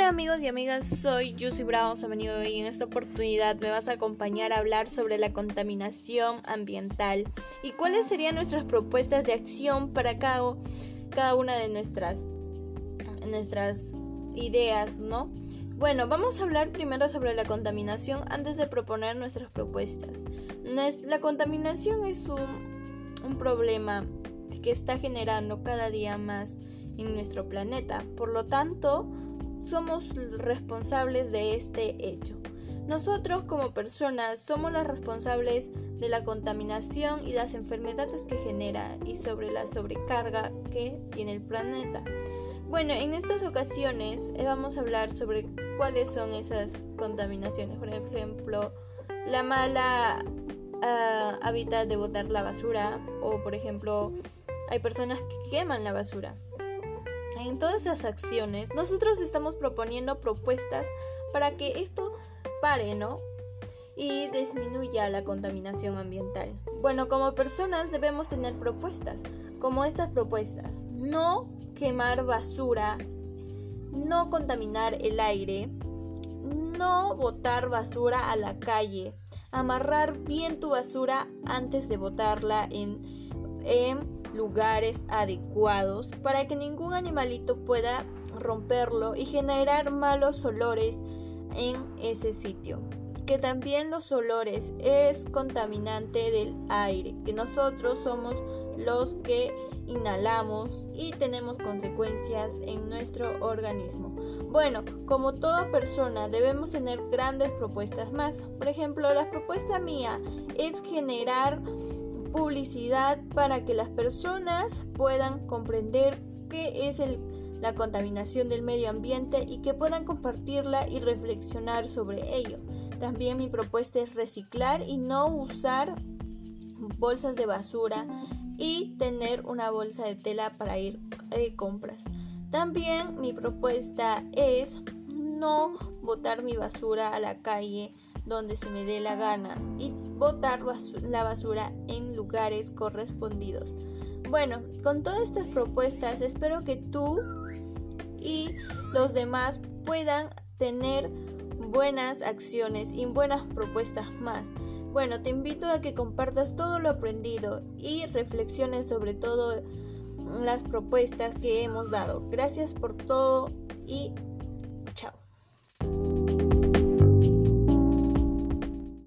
amigos y amigas, soy Yusi Bravo Samanido y en esta oportunidad me vas a acompañar a hablar sobre la contaminación ambiental y cuáles serían nuestras propuestas de acción para cada, cada una de nuestras, nuestras ideas, ¿no? Bueno, vamos a hablar primero sobre la contaminación antes de proponer nuestras propuestas. La contaminación es un, un problema que está generando cada día más en nuestro planeta. Por lo tanto, somos responsables de este hecho. Nosotros como personas somos los responsables de la contaminación y las enfermedades que genera y sobre la sobrecarga que tiene el planeta. Bueno, en estas ocasiones eh, vamos a hablar sobre cuáles son esas contaminaciones. Por ejemplo, la mala uh, hábitat de botar la basura o por ejemplo hay personas que queman la basura. En todas esas acciones, nosotros estamos proponiendo propuestas para que esto pare, ¿no? Y disminuya la contaminación ambiental. Bueno, como personas debemos tener propuestas, como estas propuestas. No quemar basura, no contaminar el aire, no botar basura a la calle, amarrar bien tu basura antes de botarla en, en lugares adecuados para que ningún animalito pueda romperlo y generar malos olores en ese sitio. Que también los olores es contaminante del aire, que nosotros somos los que inhalamos y tenemos consecuencias en nuestro organismo. Bueno, como toda persona debemos tener grandes propuestas más. Por ejemplo, la propuesta mía es generar publicidad para que las personas puedan comprender qué es la contaminación del medio ambiente y que puedan compartirla y reflexionar sobre ello. También mi propuesta es reciclar y no usar bolsas de basura y tener una bolsa de tela para ir de compras. También mi propuesta es no botar mi basura a la calle donde se me dé la gana botar la basura en lugares correspondidos. Bueno, con todas estas propuestas espero que tú y los demás puedan tener buenas acciones y buenas propuestas más. Bueno, te invito a que compartas todo lo aprendido y reflexiones sobre todo las propuestas que hemos dado. Gracias por todo y